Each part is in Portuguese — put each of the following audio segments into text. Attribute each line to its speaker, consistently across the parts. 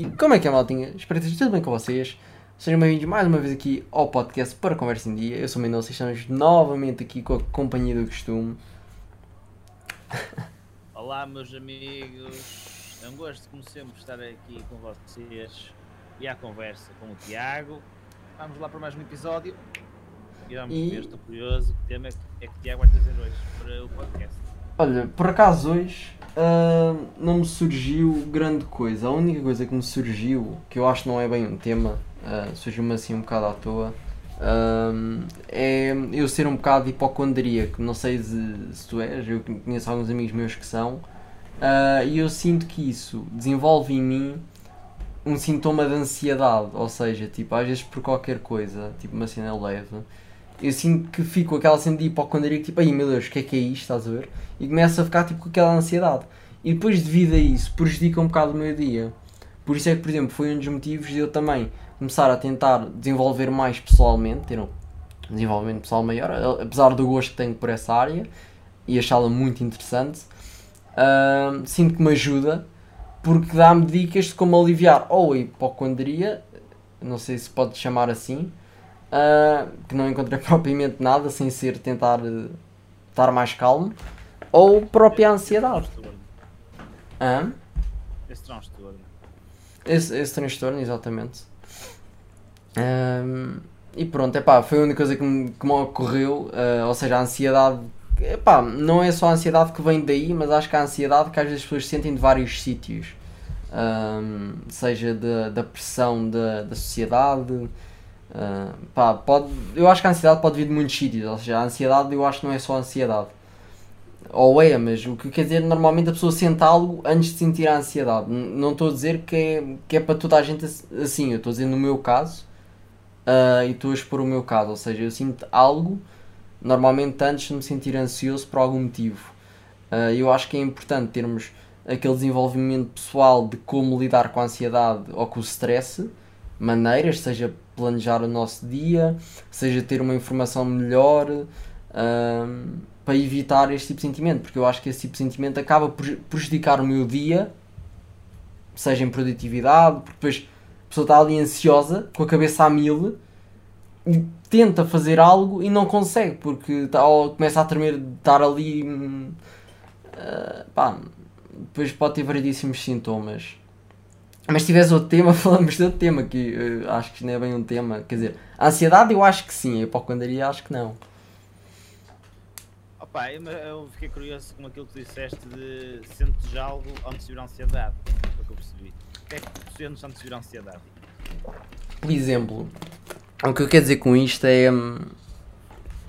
Speaker 1: E como é que é, maltinha? Espero que esteja tudo bem com vocês. Sejam bem-vindos mais uma vez aqui ao podcast para Conversa em Dia. Eu sou o Mendonça e estamos novamente aqui com a companhia do costume.
Speaker 2: Olá, meus amigos. É um gosto, como sempre, estar aqui com vocês e à conversa com o Tiago. Vamos lá para mais um episódio. E vamos
Speaker 1: E-
Speaker 2: ver, estou curioso. Que tema é que, é que o Tiago vai trazer hoje para o podcast?
Speaker 1: Olha, por acaso hoje ah, não me surgiu grande coisa. A única coisa que me surgiu, que eu acho que não é bem um tema, ah, surgiu-me assim um bocado à toa, ah, é eu ser um bocado hipocondríaco. Não sei se, se tu és, eu conheço alguns amigos meus que são, e eu sinto que isso desenvolve em mim um sintoma de ansiedade, ou seja, tipo, às vezes por qualquer coisa, tipo uma cena leve, eu sinto que fico com aquela cena de hipocondria, tipo, ai meu Deus, o que é que é isto, estás a ver? E começo a ficar tipo com aquela ansiedade. E depois, devido a isso, prejudica um bocado o meu dia. Por isso é que, por exemplo, foi um dos motivos de eu também começar a tentar desenvolver mais pessoalmente, ter um desenvolvimento pessoal maior, apesar do gosto que tenho por essa área e achá-la muito interessante. Ahm, sinto que me ajuda porque dá-me dicas de como aliviar ou a hipocondria, não sei se pode chamar assim, ah, que não encontrei propriamente nada sem ser tentar eh, estar mais calmo, ou própria ansiedade.
Speaker 2: Esse transtorno.
Speaker 1: Hã?
Speaker 2: Esse transtorno.
Speaker 1: Esse, esse transtorno, exatamente. Ahm, e pronto, epá, foi a única coisa que me, que me ocorreu, ah, ou seja, a ansiedade, epá, não é só a ansiedade que vem daí, mas acho que a ansiedade que às vezes as pessoas sentem de vários sítios, Ahm, seja da, da pressão da, da sociedade, ah, pá, pode, eu acho que a ansiedade pode vir de muitos sítios, ou seja, a ansiedade eu acho que não é só ansiedade. Ou é, mas o que quer dizer, normalmente a pessoa sente algo antes de sentir a ansiedade. Não estou a dizer que é, que é para toda a gente ass- assim, eu estou a dizer no meu caso ah, e estou a expor o meu caso. Ou seja, eu sinto algo normalmente antes de me sentir ansioso por algum motivo. Ah, eu acho que é importante termos aquele desenvolvimento pessoal de como lidar com a ansiedade ou com o stress, maneiras, seja planejar o nosso dia, seja ter uma informação melhor. ahm, para evitar este tipo de sentimento, porque eu acho que esse tipo de sentimento acaba por prejudicar o meu dia, seja em produtividade, porque depois a pessoa está ali ansiosa, com a cabeça a mil, e tenta fazer algo e não consegue, porque está, começa a tremer de estar ali. ah, pá, depois pode ter variedíssimos sintomas. Mas se tivesse outro tema, falamos de outro tema, que eh, acho que não é bem um tema. Quer dizer, a ansiedade eu acho que sim, a hipocondria acho que não.
Speaker 2: Opa, eu, eu fiquei curioso com aquilo que tu disseste de sentes algo onde se vir a ansiedade. Foi o que eu percebi. O que é que tu sentes onde se vir a ansiedade?
Speaker 1: Por exemplo, o que eu quero dizer com isto é. hum,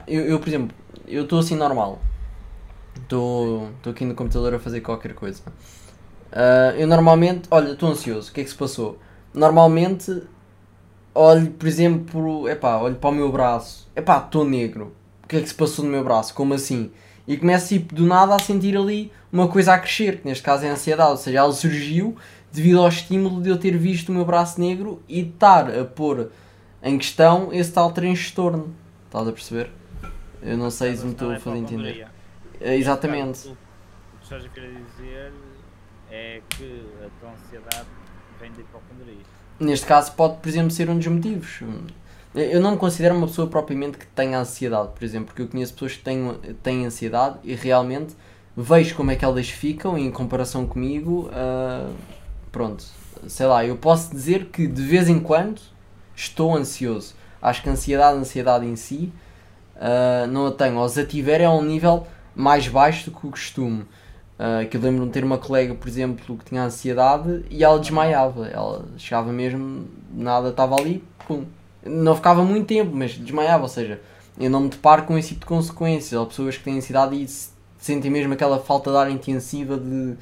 Speaker 1: Eu, eu, por exemplo, eu estou assim normal. Estou aqui no computador a fazer qualquer coisa. Ah, eu normalmente. Olha, estou ansioso. O que é que se passou? Normalmente. Olho, por exemplo. Epá, olho para o meu braço. Epá, estou negro. O que é que se passou no meu braço? Como assim? E começo tipo, do nada a sentir ali uma coisa a crescer, que neste caso é a ansiedade. Ou seja, ela surgiu devido ao estímulo de eu ter visto o meu braço negro e estar a pôr em questão esse tal transtorno. Estás a perceber? Eu não sei se me estou
Speaker 2: é
Speaker 1: a fazer entender. É, exatamente.
Speaker 2: O que estás a querer dizer é que a tua ansiedade vem da hipocondria.
Speaker 1: Neste caso pode, por exemplo, ser um dos motivos. Eu não me considero uma pessoa propriamente que tenha ansiedade, por exemplo, porque eu conheço pessoas que têm, têm ansiedade e realmente vejo como é que elas ficam em comparação comigo. ah, pronto, sei lá, eu posso dizer que de vez em quando estou ansioso. Acho que a ansiedade, a ansiedade em si, ah, não a tenho. Ou se a tiver é a um nível mais baixo do que o costume. Ah, que eu lembro de ter uma colega, por exemplo, que tinha ansiedade e ela desmaiava. Ela chegava mesmo, nada estava ali, pum. Não ficava muito tempo, mas desmaiava. Ou seja, eu não me deparo com esse tipo de consequências. Há pessoas que têm ansiedade e se- sentem mesmo aquela falta de ar intensiva de.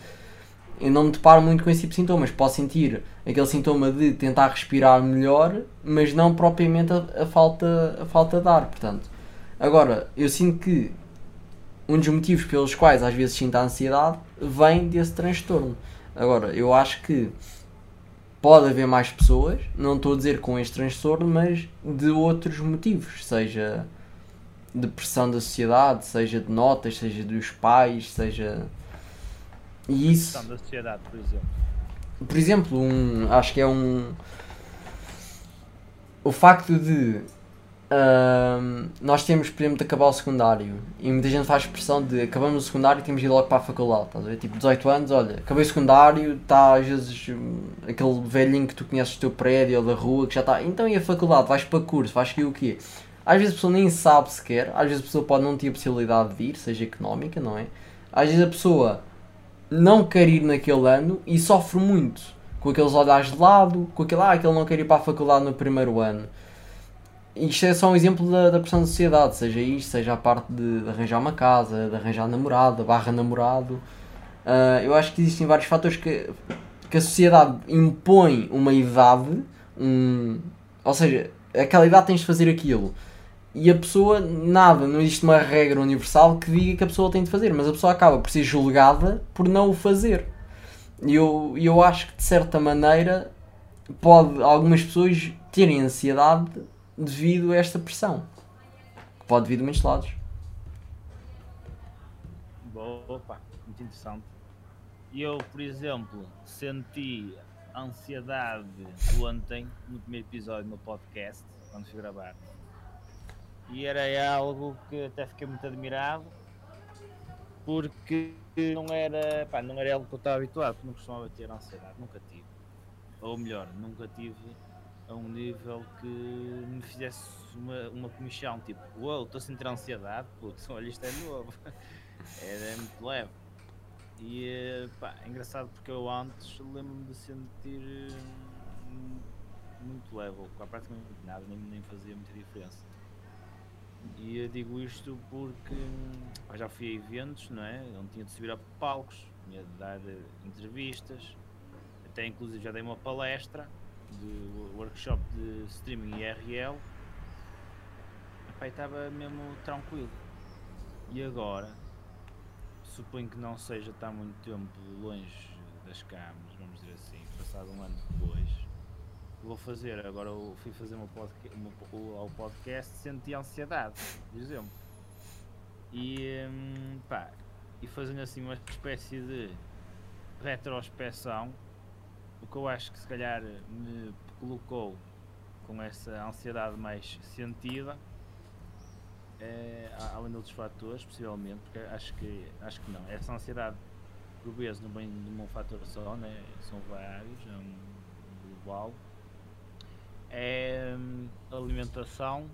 Speaker 1: Eu não me deparo muito com esse tipo de sintomas. Posso sentir aquele sintoma de tentar respirar melhor, mas não propriamente a, a falta, a falta de ar. Portanto, agora, eu sinto que um dos motivos pelos quais às vezes sinto a ansiedade vem desse transtorno. Agora, eu acho que pode haver mais pessoas, não estou a dizer com este transtorno, mas de outros motivos, seja de pressão da sociedade, seja de notas, seja dos pais, seja. E isso.
Speaker 2: Questão da sociedade, por exemplo.
Speaker 1: por exemplo, um, acho que é um. O facto de nós temos, por exemplo, de acabar o secundário e muita gente faz expressão de acabamos o secundário e temos de ir logo para a faculdade. Estás a ver? Tipo, 18 anos, olha, acabei o secundário, está às vezes hum, aquele velhinho que tu conheces do teu prédio ou da rua que já está. Então e a faculdade? Vais para curso, vais que o quê? Às vezes a pessoa nem sabe sequer, às vezes a pessoa pode não ter a possibilidade de ir, seja económica, não é? Às vezes a pessoa não quer ir naquele ano e sofre muito com aqueles olhares de lado, com aquele, ah, aquele não quer ir para a faculdade no primeiro ano. Isto é só um exemplo da, da pressão da sociedade, seja isto, seja a parte de, de arranjar uma casa, de arranjar namorada, barra namorado. Ah, eu acho que existem vários fatores que, que a sociedade impõe uma idade, um, ou seja, aquela idade tens de fazer aquilo. E a pessoa, nada, não existe uma regra universal que diga que a pessoa tem de fazer, mas a pessoa acaba por ser julgada por não o fazer. E eu, eu acho que de certa maneira pode algumas pessoas terem ansiedade devido a esta pressão. Que pode vir de muitos lados.
Speaker 2: Boa, opa, muito interessante. Eu, por exemplo, senti ansiedade ontem no primeiro episódio do meu podcast, quando fui gravar. E era algo que até fiquei muito admirado, porque não era, pá, não era algo que eu estava habituado, porque não costumava ter ansiedade, nunca tive. Ou melhor, nunca tive a um nível que me fizesse uma, uma comichão, tipo, uau, estou a sentir ansiedade, putz, olha, isto é novo. Era muito leve. E eh, pá, é engraçado porque eu antes lembro-me de sentir hum, muito leve, ou praticamente nada, nem, nem fazia muita diferença. E eu digo isto porque pá, já fui a eventos, não é? Onde tinha de subir a palcos, tinha de dar eh, entrevistas, até inclusive já dei uma palestra de workshop de streaming IRL. Estava mesmo tranquilo. E agora, suponho que não seja estar muito tempo longe das câmaras, vamos dizer assim, passado um ano depois, vou fazer, agora eu fui fazer uma uma ao podcast senti ansiedade, por exemplo. E hum, pá, e fazendo assim uma espécie de retrospeção, o que eu acho que se calhar me colocou com essa ansiedade mais sentida é, a- além de outros fatores, possivelmente, porque acho que, acho que não. Essa ansiedade, por vezes, não vem de um fator só, né? são vários, é um global. É hum, alimentação,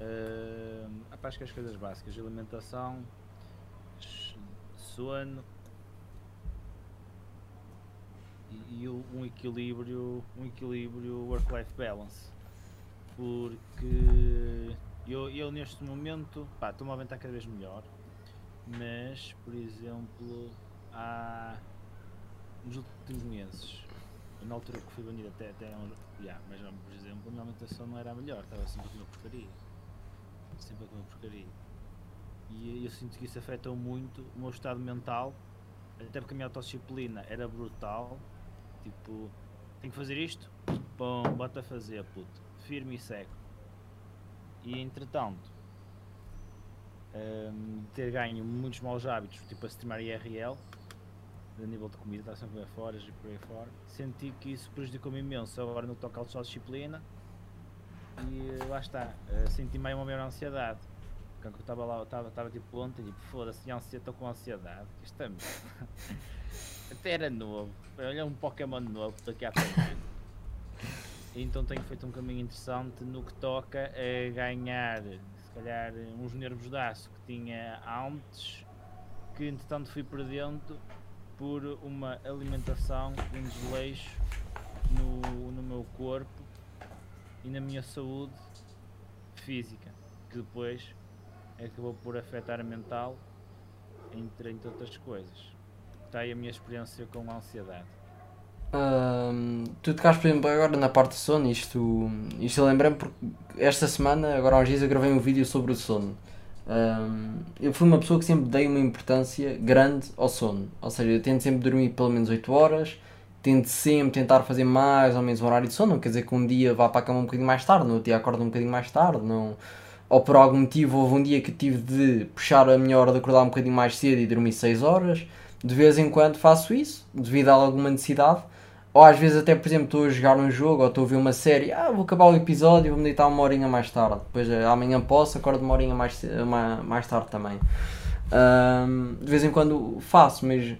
Speaker 2: hum, epá, acho que as coisas básicas, alimentação, sono e, um equilíbrio, um equilíbrio work-life balance porque eu, eu neste momento estou-me a aventar cada vez melhor, mas por exemplo há nos últimos meses, na altura que fui banido até, até uns, yeah, mas por exemplo a minha alimentação não era a melhor, estava sempre a comer porcaria. Sempre a comer porcaria. E eu sinto que isso afetou muito o meu estado mental, até porque a minha autodisciplina era brutal. Tipo, tenho que fazer isto? Bom, bota a fazer, puto. Firme e seco. E entretanto, hum, ter ganho muitos maus hábitos, tipo a streamar IRL, a nível de comida, estar sempre a fora e por aí fora, senti que isso prejudicou-me imenso agora no que toca à autodisciplina. E eh, lá está, eh, senti meio uma maior ansiedade. Quando eu estava lá, estava tipo ontem, tipo, foda-se, estou com ansiedade. É merda. Até era novo. Olha um Pokémon novo daqui à frente. Então tenho feito um caminho interessante no que toca a ganhar, se calhar, uns nervos de aço que tinha antes, que entretanto fui perdendo por uma alimentação, um desleixo no, no meu corpo e na minha saúde física, que depois acabou por afetar a mental, entre, entre outras coisas. Está aí a minha experiência com a ansiedade.
Speaker 1: Ahm, tu tocaste, por exemplo, agora na parte do sono, isto, isto lembrei-me porque esta semana, agora há uns dias, eu gravei um vídeo sobre o sono. Ahm, eu fui uma pessoa que sempre dei uma importância grande ao sono, ou seja, eu tento sempre dormir pelo menos 8 horas, tento sempre tentar fazer mais ou menos horário de sono, não quer dizer que um dia vá para a cama um bocadinho mais tarde, no outro dia acordo um bocadinho mais tarde, não... ou por algum motivo houve um dia que tive de puxar a minha hora de acordar um bocadinho mais cedo e dormir 6 horas. De vez em quando faço isso, devido a alguma necessidade. Ou às vezes até, por exemplo, estou a jogar um jogo ou estou a ver uma série, ah, vou acabar o episódio e vou-me deitar uma horinha mais tarde. Depois eh, amanhã posso, acordo uma horinha mais, mais tarde também. Um, de vez em quando faço, mas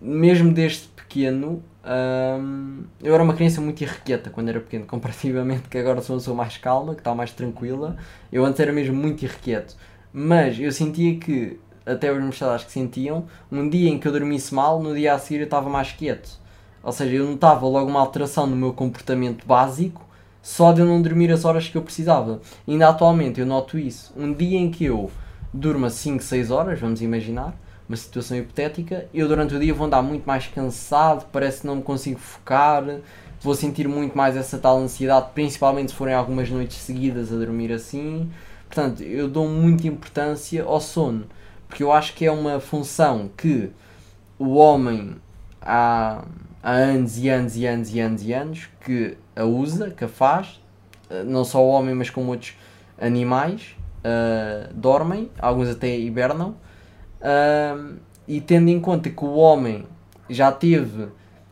Speaker 1: mesmo desde pequeno, um, eu era uma criança muito irrequieta quando era pequeno, comparativamente que agora sou uma pessoa mais calma, que está mais tranquila. Eu antes era mesmo muito irrequieto. Mas eu sentia que, até os meus que sentiam, um dia em que eu dormisse mal, no dia a seguir eu estava mais quieto ou seja, eu notava logo uma alteração no meu comportamento básico só de eu não dormir as horas que eu precisava. Ainda atualmente eu noto isso. Um dia em que eu durma 5, 6 horas, vamos imaginar, uma situação hipotética, eu durante o dia vou andar muito mais cansado, parece que não me consigo focar, vou sentir muito mais essa tal ansiedade, principalmente se forem algumas noites seguidas a dormir assim. Portanto, eu dou muita importância ao sono, porque eu acho que é uma função que o homem há há anos e anos e anos e anos e anos que a usa, que a faz, eh, não só o homem, mas como outros animais, uh, dormem, alguns até hibernam, uh, e tendo em conta que o homem já teve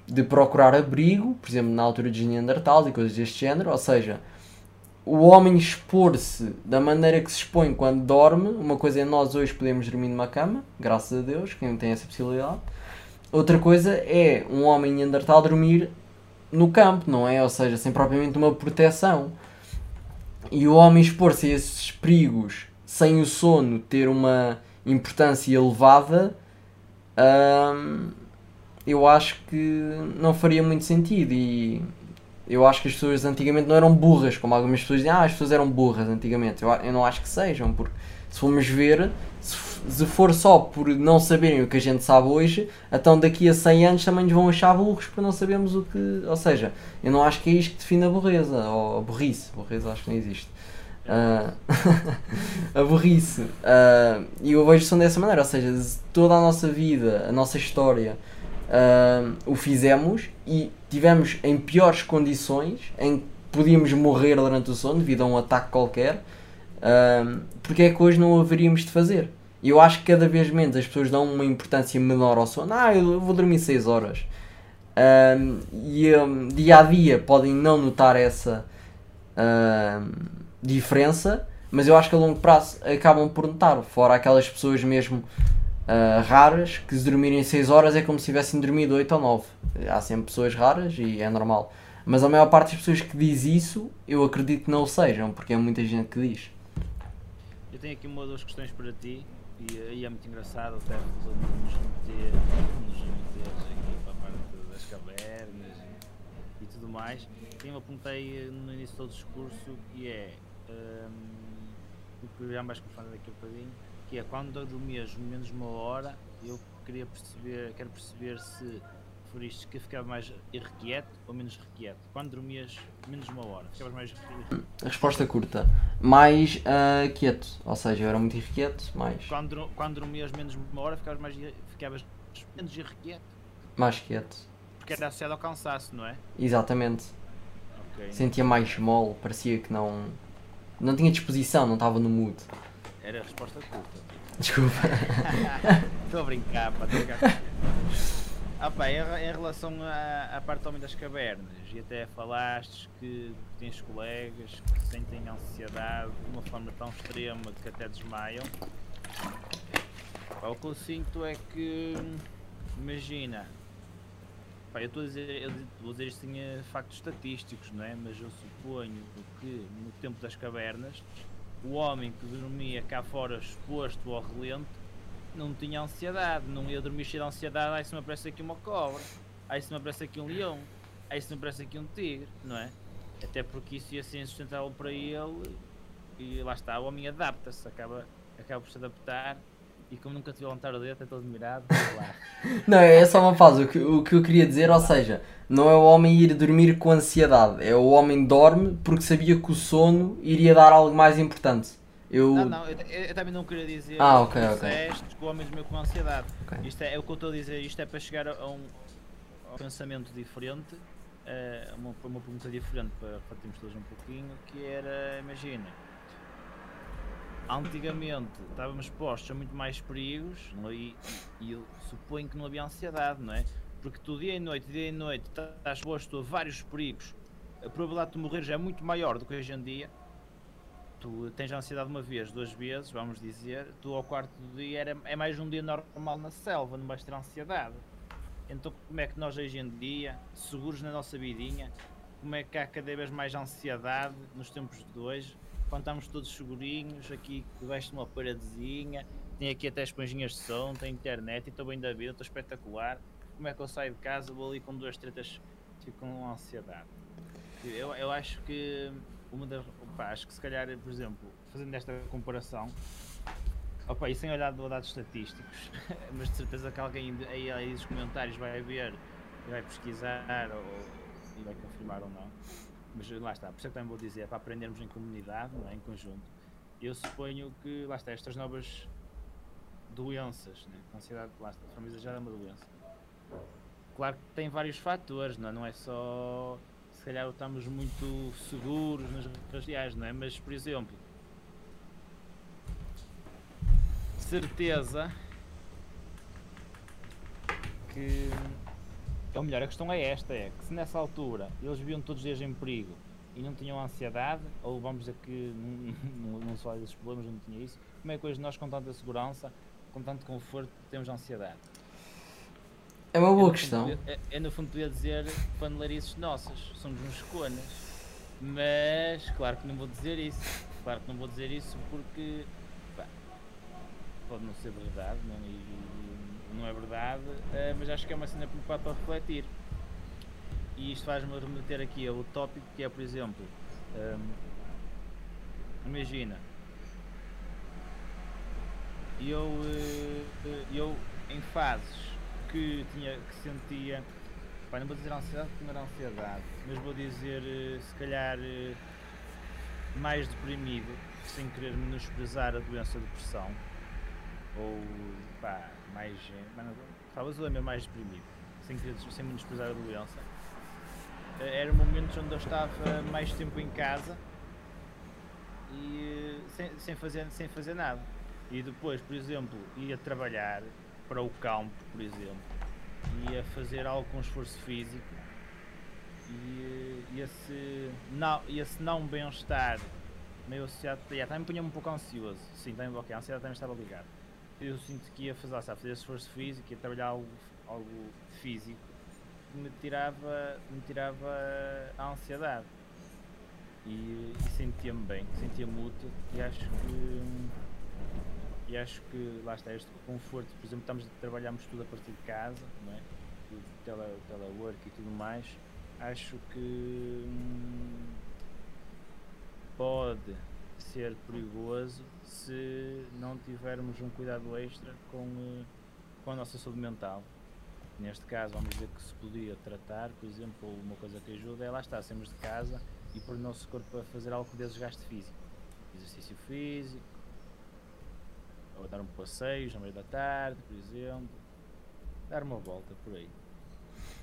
Speaker 1: de procurar abrigo, por exemplo, na altura dos Neandertais e coisas deste género, ou seja, o homem expor-se da maneira que se expõe quando dorme, uma coisa é nós hoje podemos dormir numa cama, graças a Deus, quem tem essa possibilidade, Outra coisa é um homem Neandertal dormir no campo, não é? Ou seja, sem propriamente uma proteção. E o homem expor-se a esses perigos sem o sono ter uma importância elevada, hum, eu acho que não faria muito sentido. E eu acho que as pessoas antigamente não eram burras, como algumas pessoas dizem, ah, as pessoas eram burras antigamente. Eu, eu não acho que sejam, porque se formos ver, se se for só por não saberem o que a gente sabe hoje, então daqui a 100 anos também nos vão achar burros por não sabermos o que. Ou seja, eu não acho que é isto que define a burreza, ou a burrice. Burreza acho que não existe. Uh, a burrice. Uh, e eu vejo são dessa maneira, ou seja, toda a nossa vida, a nossa história, uh, o fizemos e tivemos em piores condições, em que podíamos morrer durante o sono devido a um ataque qualquer. Uh, porque é que hoje não haveríamos de fazer? Eu acho que cada vez menos as pessoas dão uma importância menor ao sono. Ah, eu vou dormir 6 horas. E um, dia a dia podem não notar essa diferença, mas eu acho que a longo prazo acabam por notar. Fora aquelas pessoas mesmo uh, raras que se dormirem 6 horas é como se tivessem dormido 8 ou 9. Há sempre pessoas raras e é normal. Mas a maior parte das pessoas que diz isso, eu acredito que não o sejam, porque é muita gente que diz.
Speaker 2: Eu tenho aqui uma ou duas questões para ti. E aí é muito engraçado até nos meter, nos meter aqui para a parte das cavernas e, e tudo mais. E eu apontei no início do discurso que é um, o que mais confando daqui a bocadinho, que é quando dormias menos uma hora, eu queria perceber, quero perceber se preferiste que ficava mais irrequieto ou menos requieto? Quando dormias menos uma hora, ficavas mais irrequieto?
Speaker 1: Resposta curta. Mais uh, quieto. Ou seja, eu era muito irrequieto, mais.
Speaker 2: Quando, quando dormias menos uma hora, ficavas, mais, ficavas menos irrequieto?
Speaker 1: Mais quieto.
Speaker 2: Porque era associado ao cansaço, não é?
Speaker 1: Exatamente. Okay. Sentia mais mole, parecia que não. Não tinha disposição, não estava no mood.
Speaker 2: Era a resposta curta.
Speaker 1: Desculpa.
Speaker 2: Estou a brincar, pá, estou a brincar. Ah pá, em, relação à, à parte do Homem das Cavernas, e até falaste que tens colegas que sentem ansiedade de uma forma tão extrema que até desmaiam. Pá, o que eu sinto é que, imagina, pá, eu estou a dizer, eu vou dizer isto em factos estatísticos, não é? Mas eu suponho que no tempo das cavernas, o homem que dormia cá fora exposto ao relento não tinha ansiedade, não ia dormir cheio de ansiedade, aí se me aparece aqui uma cobra, aí se me aparece aqui um leão, aí se me aparece aqui um tigre, não é? Até porque isso ia ser insustentável para ele e lá está, o homem adapta-se, acaba, acaba por se adaptar e como nunca tive a levantar o dedo, até estou admirado, lá.
Speaker 1: não, é só uma fase, o que, o que eu queria dizer, ou seja, não é o homem ir dormir com ansiedade, é o homem dorme porque sabia que o sono iria dar algo mais importante.
Speaker 2: Eu... Não, não, eu, eu, também não queria dizer
Speaker 1: ah, okay,
Speaker 2: que okay. que o homem dormiu com ansiedade. Okay. Isto é, é, o que eu estou a dizer, isto é para chegar a um, a um pensamento diferente, uh, uma, uma pergunta diferente para partirmos todos um pouquinho, que era, imagina, antigamente estávamos expostos a muito mais perigos é? e, e, eu suponho que não havia ansiedade, não é? Porque tu dia e noite, dia e noite, estás exposto a vários perigos, a probabilidade de morrer já é muito maior do que hoje em dia. Tu tens ansiedade uma vez, duas vezes, vamos dizer, tu ao quarto dia era, é mais um dia normal na selva, não vais ter ansiedade. Então como é que nós hoje em dia, seguros na nossa vidinha, como é que há cada vez mais ansiedade nos tempos de hoje, quando estamos todos segurinhos, aqui debaixo de uma paradezinha, tem aqui até esponjinhas de som, tem internet e estou bem da vida, estou espetacular. Como é que eu saio de casa, vou ali com duas tretas, fico com ansiedade. Eu, eu acho que uma das. Opa, acho que se calhar, por exemplo, fazendo esta comparação, opa, e sem olhar de dados estatísticos, mas de certeza que alguém aí, aí nos comentários vai ver vai pesquisar ou e vai confirmar ou não. Mas lá está, por isso é que também vou dizer, é para aprendermos em comunidade, não é? em conjunto. Eu suponho que, lá está, estas novas doenças, né? a ansiedade, lá está, de forma exagerada é uma doença. Claro que tem vários fatores, não é? Não é só, se calhar estamos muito seguros nas redes sociais, não é? Mas, por exemplo, certeza que ou melhor, a questão é esta, é que se nessa altura eles viam todos os dias em perigo e não tinham ansiedade, ou vamos dizer que não, não, não só esses problemas, não tinha isso, como é que hoje nós com tanta segurança, com tanto conforto, temos ansiedade?
Speaker 1: É uma boa é questão.
Speaker 2: Fundo, é, é, no fundo podia dizer panelarices nossas, somos uns conas. Mas claro que não vou dizer isso. Claro que não vou dizer isso porque pá, pode não ser verdade, não, é? e, não é verdade, uh, mas acho que é uma cena preocupada para refletir. E isto faz-me remeter aqui ao tópico que é, por exemplo, um, ehm, imagina, eu, uh, eu em fases que, tinha, que sentia, pá, não vou dizer ansiedade porque não era ansiedade, mas vou dizer uh, se calhar mais deprimido, sem querer menosprezar a doença de depressão, ou pá, mais. talvez eu lembre mais deprimido, sem, sem menosprezar a doença. Eh, Eram momentos onde eu estava mais tempo em casa e eh, sem, sem, fazer, sem fazer nada. E depois, por exemplo, ia trabalhar para o campo, por exemplo, ia fazer algo com esforço físico e, esse não, esse não bem-estar meio associado, também punha-me um pouco ansioso. Sim, também, ok, a ansiedade também estava ligada eu sinto que ia fazer, sabe, fazer esforço físico, ia trabalhar algo, algo físico, me tirava, me tirava a ansiedade. E, e sentia-me bem, sentia-me útil e acho que e acho que lá está este conforto, por exemplo, estamos trabalhamos tudo a partir de casa, não é? O tele, telework e tudo mais, acho que hum, pode ser perigoso se não tivermos um cuidado extra com, eh, com a nossa saúde mental. Neste caso, vamos dizer que se podia tratar, por exemplo, uma coisa que ajuda é lá está, sairmos de casa e pôr o nosso corpo a fazer algo de desgaste físico. Exercício físico, ou dar um passeio na meio da tarde, por exemplo, dar uma volta por aí.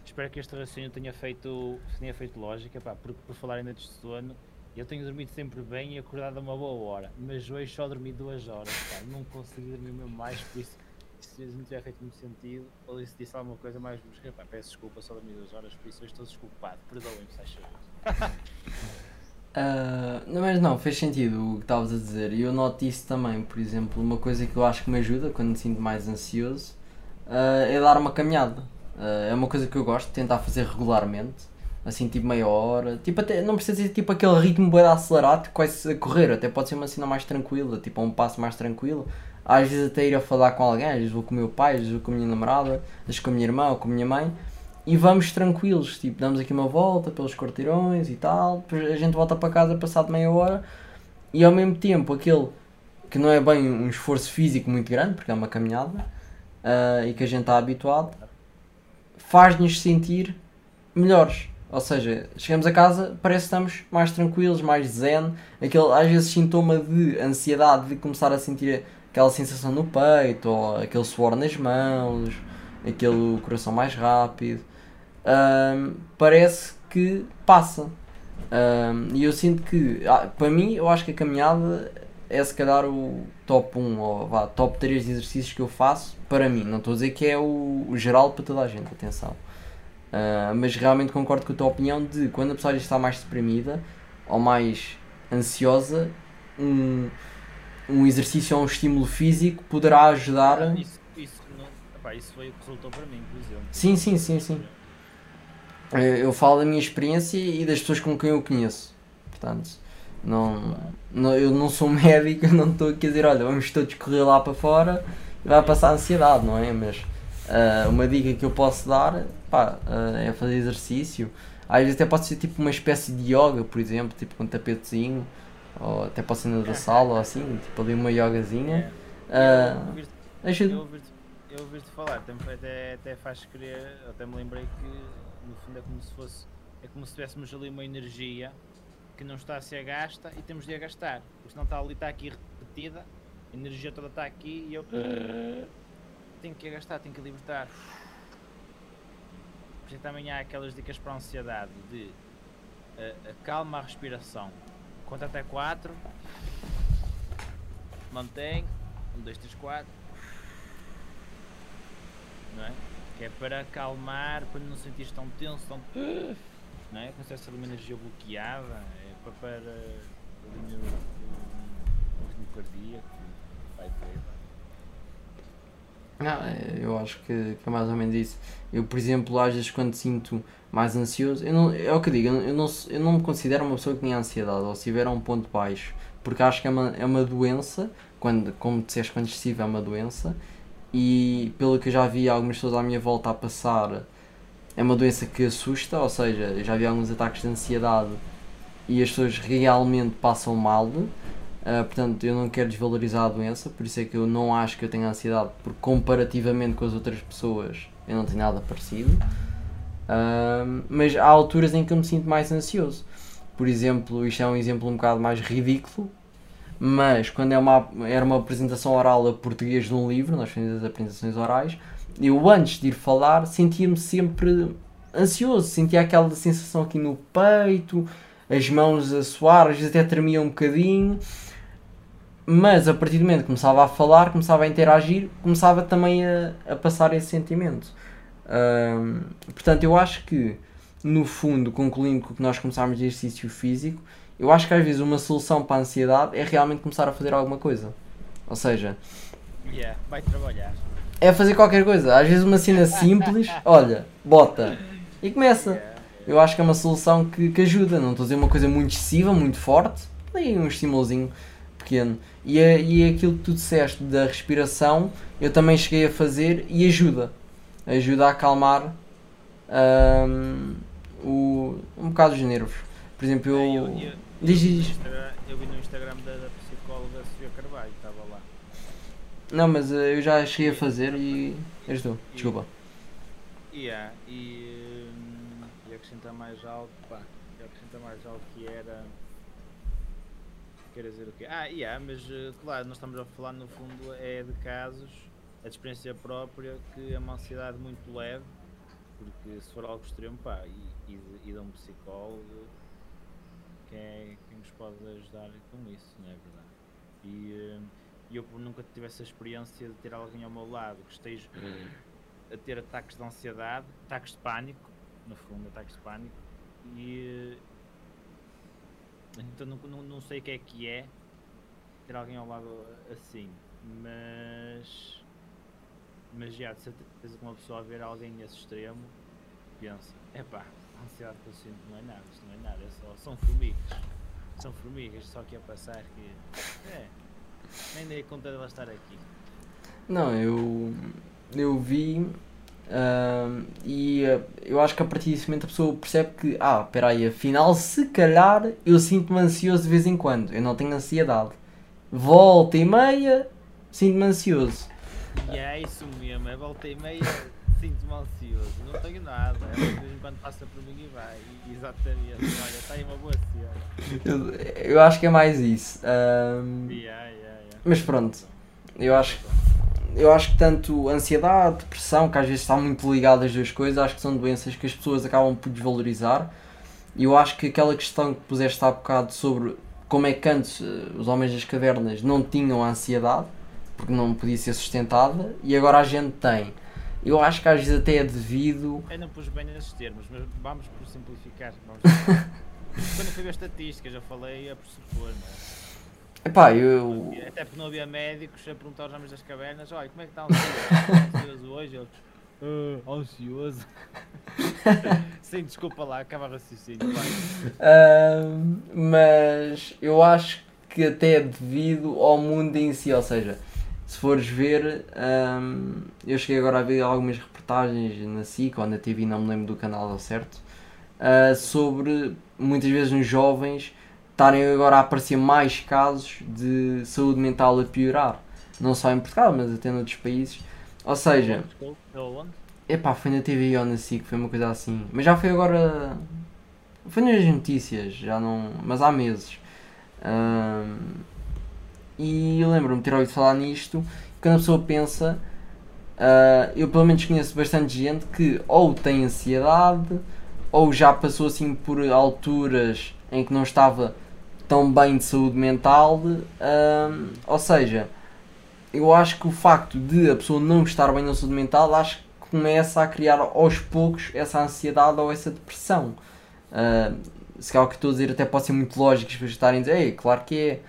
Speaker 2: Espero que este raciocínio tenha feito, tenha feito lógica, pá, porque por falar ainda de sono, eu tenho dormido sempre bem e acordado a uma boa hora, mas hoje só dormi duas horas, pá, não consegui dormir mesmo mais, por isso, se não tiver feito muito sentido, ou se disse alguma coisa mais brusca, pá, peço desculpa, só dormi duas horas, por isso hoje estou desculpado, perdoem-me, se achas.
Speaker 1: Uh, não, mas não, fez sentido o que estavas a dizer. E eu noto isso também, por exemplo, uma coisa que eu acho que me ajuda quando me sinto mais ansioso uh, é dar uma caminhada. Uh, é uma coisa que eu gosto de tentar fazer regularmente assim tipo meia hora, tipo até não precisa ser tipo aquele ritmo bem acelerado, quase a correr, até pode ser uma cena mais tranquila, tipo um passo mais tranquilo. Às vezes até ir a falar com alguém, às vezes vou com o meu pai, às vezes vou com a minha namorada, às vezes com a minha irmã ou com a minha mãe. E vamos tranquilos, tipo damos aqui uma volta pelos quarteirões e tal, depois a gente volta para casa passado meia hora. E ao mesmo tempo aquele que não é bem um esforço físico muito grande, porque é uma caminhada uh, e que a gente está habituado, faz-nos sentir melhores. Ou seja, chegamos a casa, parece que estamos mais tranquilos, mais zen. Aquele, às vezes, sintoma de ansiedade, de começar a sentir aquela sensação no peito, ou aquele suor nas mãos, aquele coração mais rápido. Um, parece que passa. Um, e eu sinto que, ah, para mim, eu acho que a caminhada é se calhar o top 1 ou vá, top 3 de exercícios que eu faço para mim. Não estou a dizer que é o, o geral para toda a gente, atenção. Uh, mas realmente concordo com a tua opinião de quando a pessoa está mais deprimida ou mais ansiosa, um, um exercício ou um estímulo físico poderá ajudar.
Speaker 2: Isso, isso, não, epá, isso foi o que resultou para mim, por exemplo.
Speaker 1: Sim, sim, sim, sim. Eu falo da minha experiência e das pessoas com quem eu conheço. Portanto, não, não, eu não sou médico, não estou aqui a dizer, olha, vamos todos correr lá para fora e vai passar ansiedade, não é? Mas uh, uma dica que eu posso dar pá, uh, é fazer exercício. Às vezes até pode ser tipo uma espécie de yoga, por exemplo, tipo com um tapetezinho, ou até pode ser na da sala ou assim, tipo ali uma yogazinha. Uh,
Speaker 2: ajuda. Eu ouvi-te falar, até, até faz querer, até me lembrei que no fundo é como se fosse, é como se tivéssemos ali uma energia que não está a ser gasta e temos de a gastar, porque senão está ali, está aqui repetida, a energia toda está aqui e eu tenho que a gastar, tenho que a libertar. Por isso também há aquelas dicas para a ansiedade de uh, calma a respiração. Conta até 4. Mantém. 1, 2, 3, 4. Não é? Que é para acalmar, para não sentir tão tenso, tão. Não é? Como se fosse uma energia bloqueada. É para, para o ritmo cardíaco. Vai ter.
Speaker 1: Ah, eu acho que, que, é mais ou menos isso. Eu, por exemplo, às vezes quando sinto mais ansioso, eu não, é o que eu digo, eu não, eu não me considero uma pessoa que tenha ansiedade, ou se tiver um ponto baixo, porque acho que é uma, é uma doença, quando, como disseste, quando excessiva é uma doença, e pelo que eu já vi algumas pessoas à minha volta a passar, é uma doença que assusta, ou seja, já vi alguns ataques de ansiedade e as pessoas realmente passam mal Uh, portanto, eu não quero desvalorizar a doença, por isso é que eu não acho que eu tenha ansiedade, porque comparativamente com as outras pessoas eu não tenho nada parecido. Uh, mas há alturas em que eu me sinto mais ansioso. Por exemplo, isto é um exemplo um bocado mais ridículo, mas quando é uma, era uma apresentação oral a português de um livro, nós fazemos as apresentações orais, eu antes de ir falar sentia-me sempre ansioso, sentia aquela sensação aqui no peito, as mãos a suar, às vezes até tremia um bocadinho mas a partir do momento que começava a falar, começava a interagir, começava também a, a passar esse sentimento. Portanto, eu acho que, no fundo, concluindo com que nós começámos de exercício físico, eu acho que às vezes uma solução para a ansiedade é realmente começar a fazer alguma coisa. Ou seja,
Speaker 2: yeah, vai trabalhar.
Speaker 1: É fazer qualquer coisa. Às vezes uma cena simples, olha, bota e começa. Eu acho que é uma solução que, que ajuda. Não estou a dizer uma coisa muito excessiva, muito forte, aí um estímulozinho pequeno. E, e aquilo que tu disseste da respiração, eu também cheguei a fazer e ajuda. Ajuda a acalmar um, o, um bocado os nervos. Por exemplo, eu. eu, eu, diz,
Speaker 2: diz. Eu vi no Instagram da, da psicóloga Sofia Carvalho, estava lá.
Speaker 1: Não, mas uh, eu já cheguei a fazer e. Ajudou, desculpa.
Speaker 2: Yeah, e, um, e acrescentar mais algo, pá, e acrescentar mais algo que era quer dizer o quê? Ah, yeah, mas eh, claro, nós estamos a falar no fundo é de casos, a experiência própria, que é uma ansiedade muito leve, porque se for algo extremo, pá, e, e, e de um psicólogo, quem, é, quem nos pode ajudar com isso, não é verdade? E, eh, e eu nunca tive essa experiência de ter alguém ao meu lado que esteja a ter ataques de ansiedade, ataques de pânico, no fundo, ataques de pânico, e, então não, não, não sei o que é que é ter alguém ao lado assim, mas mas já de certeza que uma pessoa a ver alguém nesse extremo pensa, epá, a ansiedade que eu sinto não é nada, isto não é nada, é só, são formigas, são formigas, só que a passar que é, nem dei conta de ela estar aqui.
Speaker 1: Não, eu eu vi Uh, e uh, eu acho que a partir desse momento a pessoa percebe que, ah, espera aí, afinal, se calhar eu sinto-me ansioso de vez em quando, eu não tenho ansiedade. Volta e meia, sinto-me ansioso.
Speaker 2: E é isso mesmo, é volta e meia, sinto-me ansioso. Não tenho nada, é de vez em quando passa por mim e vai. E, exatamente, olha, está aí uma boa cena.
Speaker 1: Eu, eu acho que é mais isso.
Speaker 2: Uh, yeah, yeah, yeah.
Speaker 1: Mas pronto, eu acho que eu acho que tanto ansiedade, depressão, que às vezes estão muito ligadas as duas coisas, acho que são doenças que as pessoas acabam por desvalorizar. E eu acho que aquela questão que puseste há bocado sobre como é que antes eh, os homens das cavernas não tinham ansiedade, porque não podia ser sustentada, e agora a gente tem. Eu acho que às vezes até é devido.
Speaker 2: Eu não pus bem nesses termos, mas vamos por simplificar. Vamos Quando fui ver estatísticas, eu falei a pressupor, é?
Speaker 1: Epá, eu.
Speaker 2: Até porque não havia médicos a perguntar aos homens das cavernas: olha, como é que está o senhor? ansioso hoje? Eles, ah, ansioso. Sem desculpa lá, acaba a raciocínio.
Speaker 1: Ahm, mas eu acho que até é devido ao mundo em si, ou seja, se fores ver, ahm, eu cheguei agora a ver algumas reportagens na SIC ou na TV, não me lembro do canal ao certo, ah, sobre muitas vezes nos jovens estarem agora a aparecer mais casos de saúde mental a piorar, não só em Portugal, mas até noutros países. Ou seja,
Speaker 2: onde?
Speaker 1: Epá, foi na TV ou na SIC, foi uma coisa assim. Mas já foi agora. Foi nas notícias, já não. Mas há meses. E eu lembro-me de ter ouvido falar nisto. Quando a pessoa pensa. ah, eu pelo menos conheço bastante gente que ou tem ansiedade ou já passou assim por alturas em que não estava tão bem de saúde mental. ou seja, eu acho que o facto de a pessoa não estar bem na saúde mental, acho que começa a criar aos poucos essa ansiedade ou essa depressão. Ah, se calhar o que estou a dizer até pode ser muito lógico pessoas estarem a dizer, Ei, claro que é.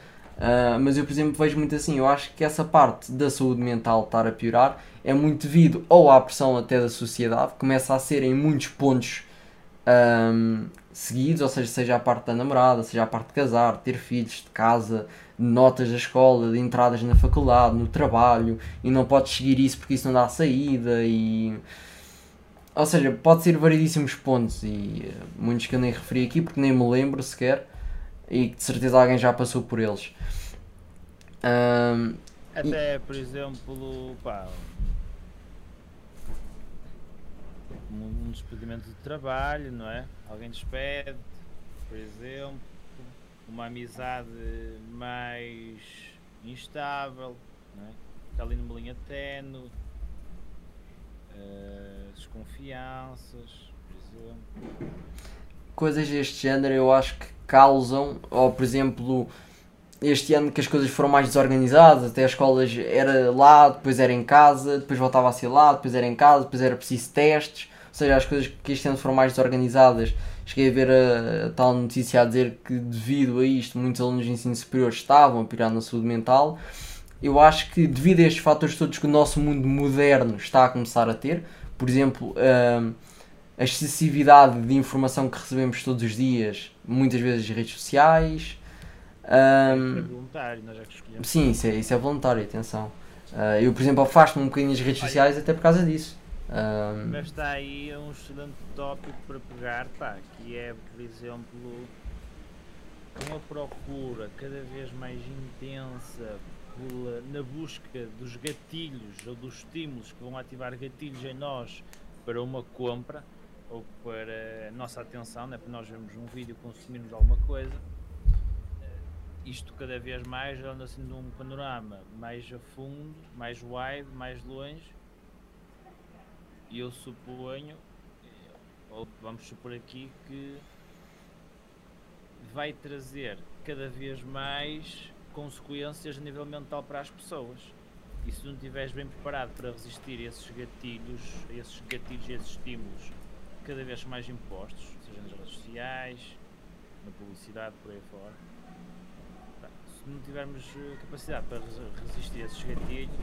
Speaker 1: Ah, mas eu, por exemplo, vejo muito assim. Eu acho que essa parte da saúde mental estar a piorar é muito devido ou à pressão até da sociedade, começa a ser em muitos pontos ahm, seguidos, ou seja, seja a parte da namorada, seja a parte de casar, de ter filhos, de casa, de notas da escola, de entradas na faculdade, no trabalho, e não podes seguir isso porque isso não dá saída e. Ou seja, pode ser variedíssimos pontos e eh, muitos que eu nem referi aqui porque nem me lembro sequer e que de certeza alguém já passou por eles. Ahm,
Speaker 2: Até, por exemplo, pá, um, despedimento de trabalho, não é? Alguém despede, por exemplo, uma amizade mais instável, não é? Está ali numa linha tenue, eh, desconfianças, por exemplo.
Speaker 1: coisas deste género eu acho que causam, ou por exemplo, este ano que as coisas foram mais desorganizadas, até as escolas era lá, depois era em casa, depois voltava a ser lá, depois era em casa, depois era preciso testes, seja, as coisas que este ano foram mais desorganizadas. Cheguei a ver a, a tal notícia a dizer que devido a isto muitos alunos de ensino superior estavam a pirar na saúde mental. Eu acho que devido a estes fatores todos que o nosso mundo moderno está a começar a ter, por exemplo, hum, a excessividade de informação que recebemos todos os dias, muitas vezes redes sociais.
Speaker 2: É
Speaker 1: hum,
Speaker 2: voluntário, nós é que escolhemos.
Speaker 1: sim, isso é, isso é voluntário, atenção. Ah, eu, por exemplo, afasto-me um bocadinho das redes sociais até por causa disso. Hum,
Speaker 2: Mas está aí um excelente tópico para pegar, pá, que é, por exemplo, uma procura cada vez mais intensa pela- na busca dos gatilhos ou dos estímulos que vão ativar gatilhos em nós para uma compra ou para a nossa atenção, né, para nós vermos um vídeo consumirmos alguma coisa. Eh, Isto cada vez mais anda assim num panorama mais a fundo, mais wide, mais longe e eu suponho, ou vamos supor aqui, que vai trazer cada vez mais consequências a nível mental para as pessoas. E se não estiveres bem preparado para resistir a esses gatilhos, a esses gatilhos e esses estímulos cada vez mais impostos, seja nas redes sociais, na publicidade, por aí fora, se não tivermos eh, capacidade para res- resistir a esses gatilhos,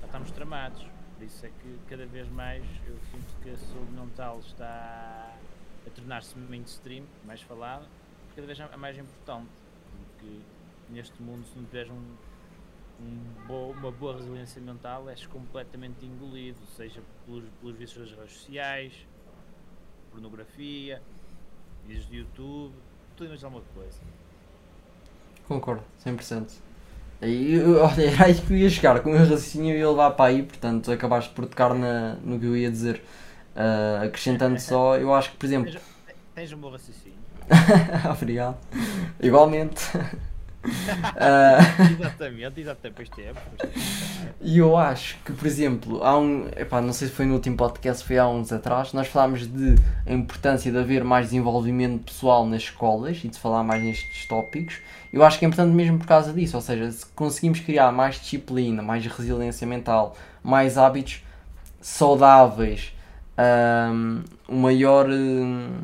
Speaker 2: já estamos tramados. Por isso é que cada vez mais eu sinto que a saúde mental está a tornar-se mainstream, mais falada, cada vez é mais importante. Porque neste mundo, se não tiveres um, um bo- uma boa resiliência mental, és completamente engolido, seja pelos, pelos vícios das redes sociais, pornografia, vídeos de YouTube, tudo mais alguma coisa.
Speaker 1: concordo, 100%. E, olha, era aí que eu ia chegar, com o meu raciocínio eu ia levar para aí, portanto acabaste por tocar na, no que eu ia dizer. Ah, acrescentando só, eu acho que, por exemplo,
Speaker 2: Tens, tens um bom raciocínio.
Speaker 1: Obrigado. Igualmente. Ah,
Speaker 2: exatamente, exatamente, pois temos. pois temos.
Speaker 1: E eu acho que, por exemplo, há um. Epá, não sei se foi no último podcast, foi há uns atrás, nós falámos de a importância de haver mais desenvolvimento pessoal nas escolas e de falar mais nestes tópicos. Eu acho que é importante mesmo por causa disso, ou seja, se conseguimos criar mais disciplina, mais resiliência mental, mais hábitos saudáveis, um, um maior. Um,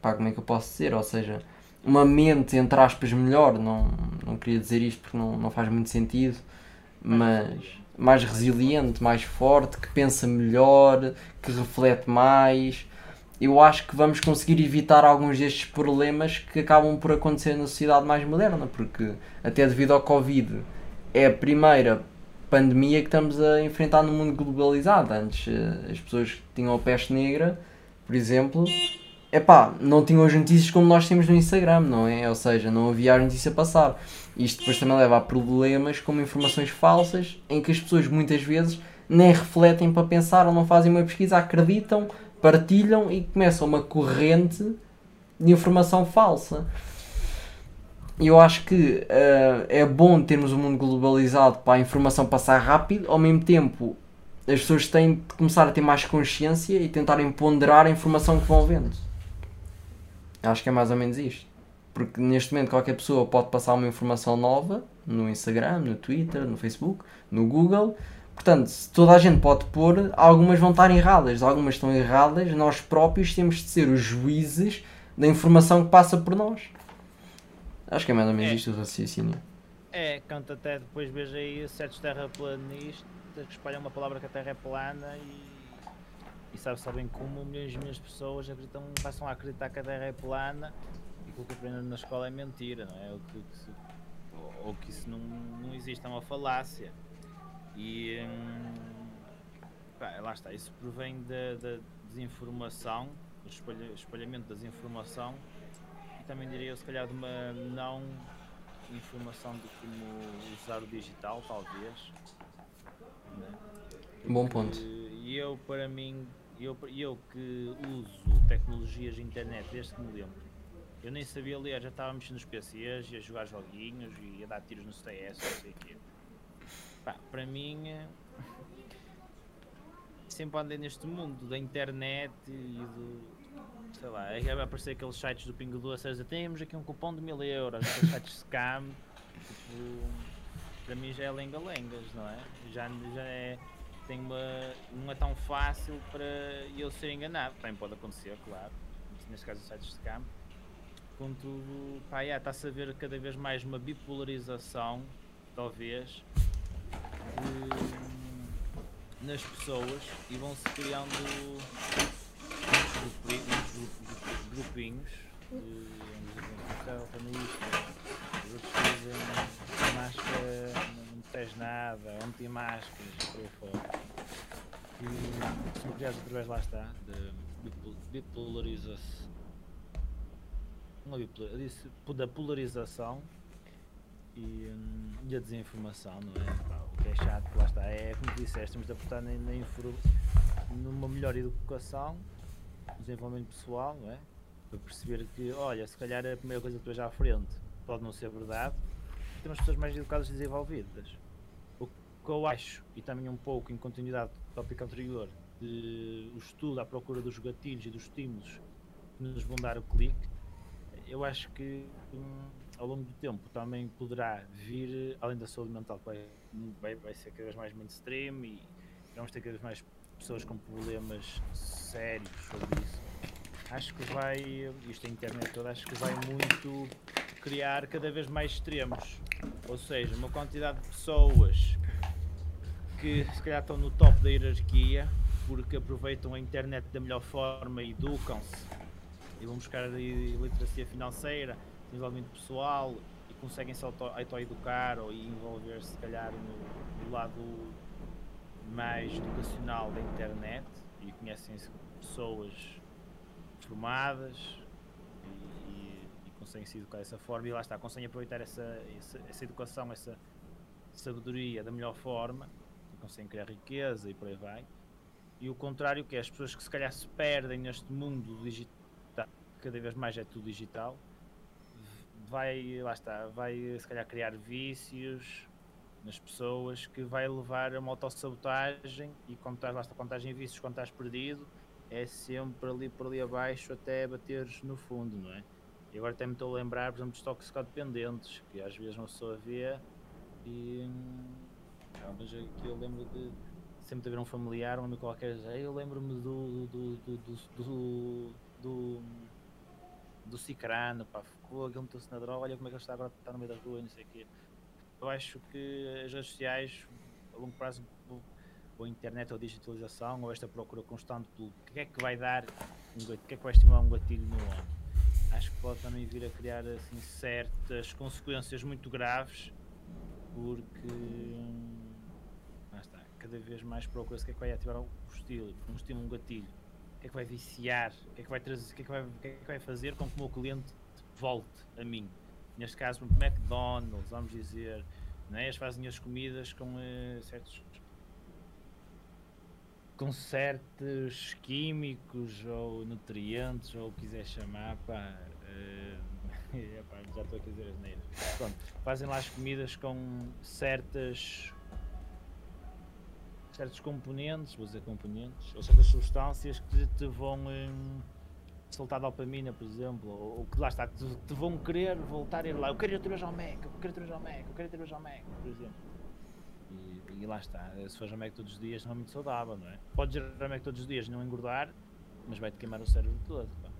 Speaker 1: como é que eu posso dizer? Ou seja, uma mente, entre aspas, melhor. Não, não queria dizer isto porque não, não faz muito sentido, mas mais resiliente, mais forte, que pensa melhor, que reflete mais. Eu acho que vamos conseguir evitar alguns destes problemas que acabam por acontecer na sociedade mais moderna, porque até devido ao Covid é a primeira pandemia que estamos a enfrentar no mundo globalizado. Antes eh, as pessoas tinham a peste negra, por exemplo, epá, não tinham as notícias como nós temos no Instagram, não é? Ou seja, não havia a notícia a passar. Isto depois também leva a problemas como informações falsas, em que as pessoas muitas vezes nem refletem para pensar ou não fazem uma pesquisa, acreditam, partilham e começam uma corrente de informação falsa. Eu acho que uh, é bom termos um mundo globalizado para a informação passar rápido, ao mesmo tempo as pessoas têm de começar a ter mais consciência e tentarem ponderar a informação que vão vendo. Acho que é mais ou menos isto. Porque neste momento qualquer pessoa pode passar uma informação nova no Instagram, no Twitter, no Facebook, no Google. Portanto, se toda a gente pode pôr, algumas vão estar erradas, algumas estão erradas, nós próprios temos de ser os juízes da informação que passa por nós. Acho que é mais ou menos é. isto o raciocínio.
Speaker 2: É, quanto até depois vejo aí certos terraplanistas que espalham uma palavra que a Terra é plana e e sabe, sabem como milhões e milhões de pessoas acreditam, passam a acreditar que a Terra é plana que o que aprendem na escola é mentira, não é? Ou que, que, ou, ou que isso não, não existe, é uma falácia. E hum, pá, lá está, isso provém da, da desinformação, do espalha, espalhamento da desinformação e também diria eu se calhar de uma não informação de como usar o digital, talvez.
Speaker 1: Né? Bom ponto.
Speaker 2: E eu, para mim, eu, eu que uso tecnologias de internet desde que me lembro, eu nem sabia ler, já estava mexendo nos PCs, ia jogar joguinhos, e a dar tiros no CS, não sei o quê. Pá, para mim, eh, sempre andei neste mundo da internet e do. Sei lá, aí vai aparecer aqueles sites do Pingo Doce a temos aqui um cupom de mil euros, aqueles sites scam. Tipo, para mim já é lenga-lengas, não é? Já, já é tem uma, não é tão fácil para eu ser enganado. Também pode acontecer, claro. Neste caso, os sites de scam. Contudo, pá, yeah, está-se a ver cada vez mais uma bipolarização, talvez, de, nas pessoas e vão-se criando muitos grupinhos. De, os outros dizem máscara tens nada, anti-máscaras, por aí fora. E são criados através, lá está, de bipolarização. Não bipolar, disse da polarização e, hum, e a desinformação, não é? O que é chato, lá está, é como disseste, temos de apostar na, na numa melhor educação, desenvolvimento pessoal, não é? Para perceber que, olha, se calhar a primeira coisa que tu à frente pode não ser verdade, temos pessoas mais educadas e desenvolvidas que eu acho, e também um pouco em continuidade do tópico anterior, de o estudo à procura dos gatilhos e dos estímulos que nos vão dar o clique, eu acho que hum, ao longo do tempo também poderá vir, além da saúde mental, vai, vai, vai ser cada vez mais mainstream e vamos ter cada vez mais pessoas com problemas sérios sobre isso. Acho que vai, isto é a internet toda, acho que vai muito criar cada vez mais extremos. Ou seja, uma quantidade de pessoas que se calhar estão no top da hierarquia porque aproveitam a internet da melhor forma, educam-se e vão buscar a literacia financeira, desenvolvimento pessoal e conseguem se auto-educar ou envolver-se se calhar no, no, lado mais educacional da internet e conhecem pessoas formadas e, e, e conseguem se educar dessa forma e lá está, conseguem aproveitar essa, essa, essa educação, essa sabedoria da melhor forma conseguem criar riqueza e por aí vai. E o contrário, que é as pessoas que se calhar se perdem neste mundo digital, cada vez mais é tudo digital, vai, lá está, vai se calhar criar vícios nas pessoas que vai levar a uma autossabotagem e quando estás lá está contagem em vícios, quando estás perdido, é sempre ali por ali abaixo até bateres no fundo, não é? E agora até me estou a lembrar, por exemplo, dos toxicodependentes, que às vezes uma pessoa vê e. Mas aqui eu lembro de sempre haver um familiar, um amigo qualquer, eu lembro-me do do, do, do, do, Cicrano, pá, ficou, aquele meteu-se na droga, olha como é que ele está agora, está no meio da rua, não sei o quê. Eu acho que as redes sociais, a longo prazo, ou a internet, ou a digitalização, ou esta procura constante pelo que é que vai dar, um, que é que vai estimular um gatilho no homem, acho que pode também vir a criar assim, certas consequências muito graves, porque ah, está, cada vez mais procura-se que é que vai ativar o estilo, um estímulo, um gatilho, que é que vai viciar, o que é que vai trazer, o que é que vai, que é que vai fazer com que o meu cliente volte a mim. Neste caso, McDonald's, vamos dizer, não é? eles fazem as comidas com uh, certos com certos químicos ou nutrientes, ou o quiser chamar, pá, uh, epá, já estou a dizer as neiras. Pronto, fazem lá as comidas com certas certos componentes, vou dizer componentes, ou certas substâncias que te vão um, soltar dopamina, por exemplo, ou, ou que lá está, te, te, vão querer voltar a ir lá, eu quero ir outra vez ao Mac, eu quero ir outra vez ao Mac, eu quero ir outra vez ao Mac, por exemplo. E, e lá está, se fores ao Mac todos os dias não é muito saudável, não é? Podes ir ao Mac todos os dias não engordar, mas vai-te queimar o cérebro todo. Pá.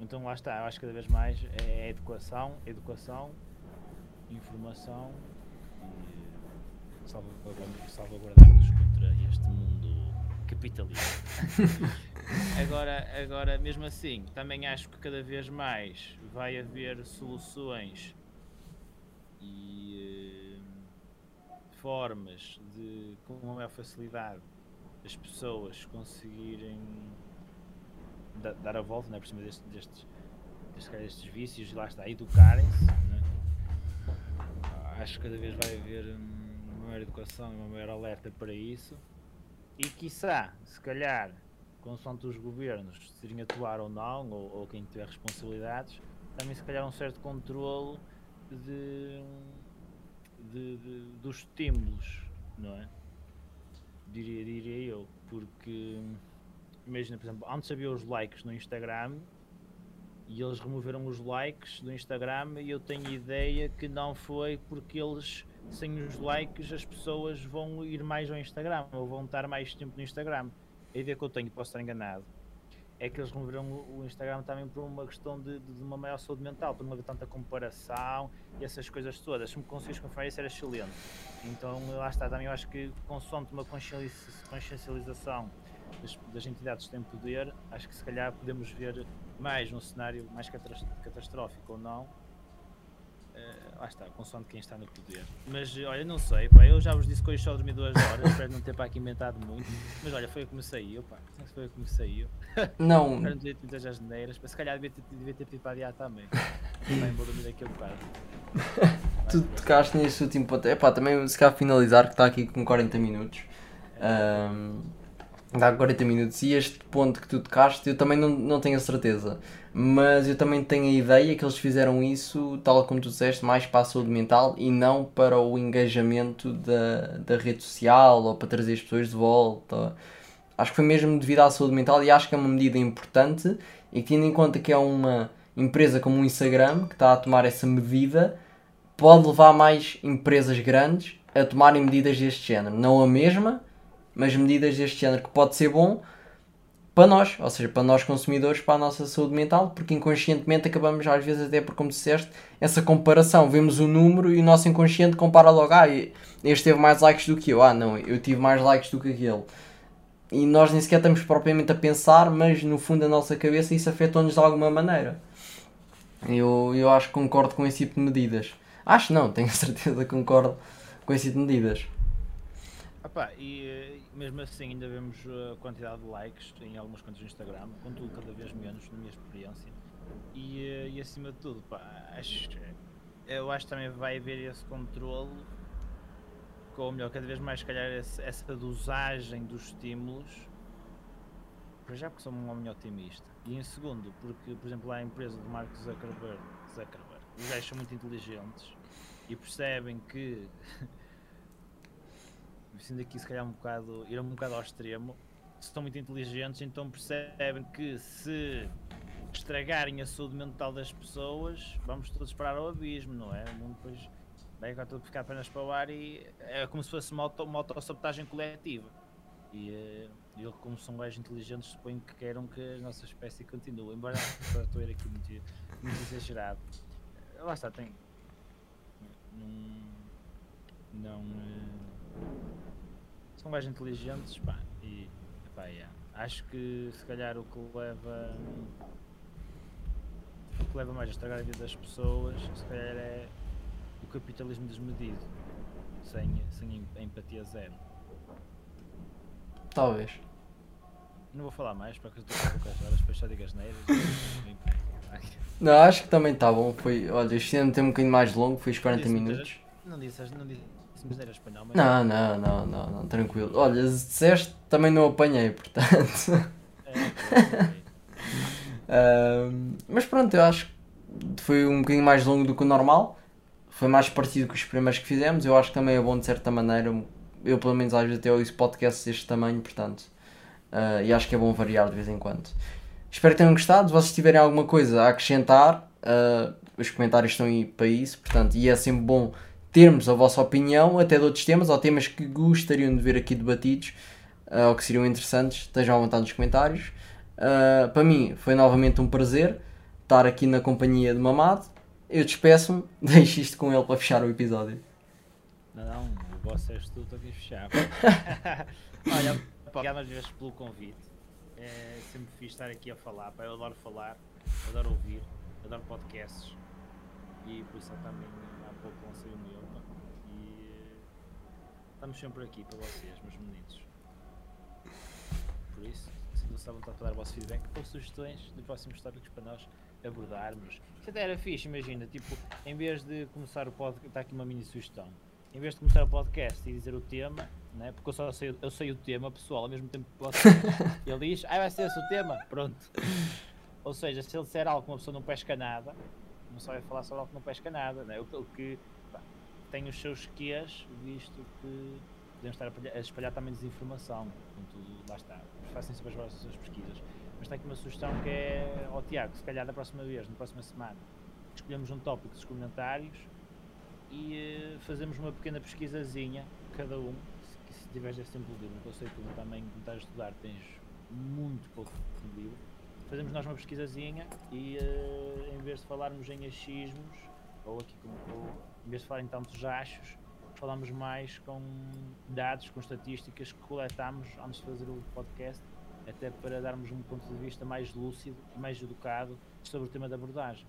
Speaker 2: Então lá está, eu acho que cada vez mais é educação, educação, informação e salvaguardar-nos contra este mundo capitalista. agora, agora, mesmo assim, também acho que cada vez mais vai haver soluções e uh, formas de, com uma maior facilidade, as pessoas conseguirem da, dar a volta né, por cima destes, destes, destes, destes vícios e lá está, educarem-se. Né? Acho que cada vez vai haver uma maior educação e uma maior alerta para isso. E quiçá, se calhar, consoante os governos decidirem atuar ou não, ou, ou, quem tiver responsabilidades, também se calhar um certo controle de, de, de, dos estímulos, não é? Diria, diria eu, porque imagina, por exemplo, antes havia os likes no Instagram e eles removeram os likes do Instagram e eu tenho ideia que não foi porque eles sem os likes as pessoas vão ir mais ao Instagram ou vão estar mais tempo no Instagram. A ideia que eu tenho, posso estar enganado, é que eles removeram o Instagram também por uma questão de, de, uma maior saúde mental, por não haver tanta comparação e essas coisas todas. Se me conseguires confirmar isso era excelente. Então lá está, também eu acho que consoante uma consciencialização das, das entidades que têm poder, acho que se calhar podemos ver mais um cenário mais catastrófico ou não Uh, lá está, consoante quem está no poder. Mas olha, não sei, pá, eu já vos disse que hoje só dormi duas horas, espero não ter para aqui inventado muito. Mas olha, foi o que me saiu, pá. Foi o que me saiu.
Speaker 1: Não.
Speaker 2: Espero não ter muitas asneiras, mas se calhar devia ter, devia ter pedido para adiar também. Também vou dormir daqui a bocado.
Speaker 1: Tu tocaste nesse último ponto. É pá, também se calhar finalizar que está aqui com 40 minutos. Um, dá 40 minutos e este ponto que tu tocaste eu também não, não tenho a certeza mas eu também tenho a ideia que eles fizeram isso, tal como tu disseste, mais para a saúde mental e não para o engajamento da, da rede social ou para trazer as pessoas de volta. Acho que foi mesmo devido à saúde mental e acho que é uma medida importante e tendo em conta que é uma empresa como o Instagram que está a tomar essa medida, pode levar mais empresas grandes a tomarem medidas deste género. Não a mesma, mas medidas deste género que pode ser bom para nós, ou seja, para nós consumidores, para a nossa saúde mental, porque inconscientemente acabamos às vezes até por, como disseste, essa comparação, vemos o número e o nosso inconsciente compara logo, ah, este teve mais likes do que eu, ah não, eu tive mais likes do que aquele. E nós nem sequer estamos propriamente a pensar, mas no fundo da nossa cabeça isso afetou-nos de alguma maneira. Eu, eu acho que concordo com esse tipo de medidas. Acho não, tenho certeza que concordo com esse tipo de medidas.
Speaker 2: Epá, e eh, mesmo assim ainda vemos a quantidade de likes em algumas contas do Instagram, contudo cada vez menos na minha experiência. E, eh, e acima de tudo, pá, acho, eu acho que também vai haver esse controle, ou melhor, cada vez mais se calhar essa dosagem dos estímulos, para já porque sou um homem otimista. E em segundo, porque, por exemplo, lá a empresa do Mark Zuckerberg, Zuckerberg os gajos são muito inteligentes e percebem que sendo aqui se calhar um bocado, ir um bocado ao extremo, estão muito inteligentes, então percebem que se estragarem a saúde mental das pessoas, vamos todos parar ao abismo, não é? O mundo depois vai agora tudo ficar apenas para o ar e é como se fosse uma, auto, uma autossabotagem coletiva. E uh, como são gajos inteligentes, suponho que queiram que a nossa espécie continue. Embora estou a aqui muito, muito exagerado. Lá está, tem. Não. Não. São gajos inteligentes, pá, e pá, yeah. acho que se calhar o que leva o que leva mais a estragar a vida das pessoas, se calhar é o capitalismo desmedido, sem, sem empatia zero.
Speaker 1: Talvez.
Speaker 2: Não vou falar mais, para que eu estou com poucas horas, depois só digo as neiras.
Speaker 1: não, acho que também está bom. Foi, olha, este ano tem um bocadinho mais longo, foi os 40 minutos.
Speaker 2: Não disse, não disse dissemos era espanhol, mas...
Speaker 1: Não, não, não, não, não, tranquilo. Olha, se disseste, também não apanhei, portanto. É, uh, mas pronto, eu acho que foi um bocadinho mais longo do que o normal. Foi mais parecido com os primeiros que fizemos. Eu acho que também é bom de certa maneira. Eu, pelo menos, às vezes até ouço podcasts deste tamanho, portanto. Uh, e acho que é bom variar de vez em quando. Espero que tenham gostado. Se vocês tiverem alguma coisa a acrescentar, uh, os comentários estão aí para isso, portanto, e é sempre bom termos a vossa opinião até de outros temas ou temas que gostariam de ver aqui debatidos uh, ou que seriam interessantes, estejam à vontade nos comentários. Uh, para mim foi novamente um prazer estar aqui na companhia de Mamado. Eu despeço-me, deixo isto com ele para fechar o episódio.
Speaker 2: Não, não, o boss és tu, estou aqui a fechar. Olha, obrigado às vezes pelo convite. É sempre fiz estar aqui a falar, pá, eu adoro falar, adoro ouvir, adoro podcasts e por isso também pouco lancei o meu Estamos sempre aqui para vocês, meus meninos. Por isso, sintam-se à vontade para dar o vosso feedback ou sugestões de próximos tópicos para nós abordarmos. Isso até era fixe, imagina, tipo, em vez de começar o podcast, está aqui uma mini sugestão. Em vez de começar o podcast e dizer o tema, né, porque eu só sei, eu sei o tema pessoal, ao mesmo tempo que posso, ele diz, ah, vai ser esse o tema, pronto. Ou seja, se ele disser algo que uma pessoa não pesca nada, não só vai falar sobre algo que não pesca nada, né? o, o que tem os seus quês, visto que podemos estar a espalhar também desinformação. Portanto, lá está. Façam sempre as vossas pesquisas. Mas está aqui uma sugestão que é ao Tiago, se calhar da próxima vez, na próxima semana, escolhemos um tópico dos comentários e uh, fazemos uma pequena pesquisazinha, cada um, se, se tiveres esse tempo livre, porque eu sei que tu também, quando estás a estudar, tens muito pouco livre. Fazemos nós uma pesquisazinha e uh, em vez de falarmos em achismos, ou aqui como em vez de falar em tantos achos, falamos mais com dados, com estatísticas que coletamos antes de fazer o podcast, até para darmos um ponto de vista mais lúcido e mais educado sobre o tema da abordagem.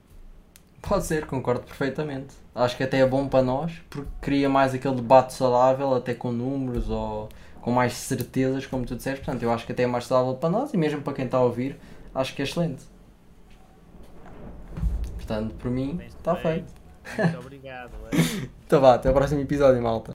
Speaker 1: Pode ser, concordo perfeitamente. Acho que até é bom para nós, porque cria mais aquele debate saudável, até com números ou com mais certezas, como tu disseste. Portanto, eu acho que até é mais saudável para nós e mesmo para quem está a ouvir, acho que é excelente. Portanto, por mim, está feito.
Speaker 2: Muito obrigado.
Speaker 1: então vá, até o próximo episódio, malta.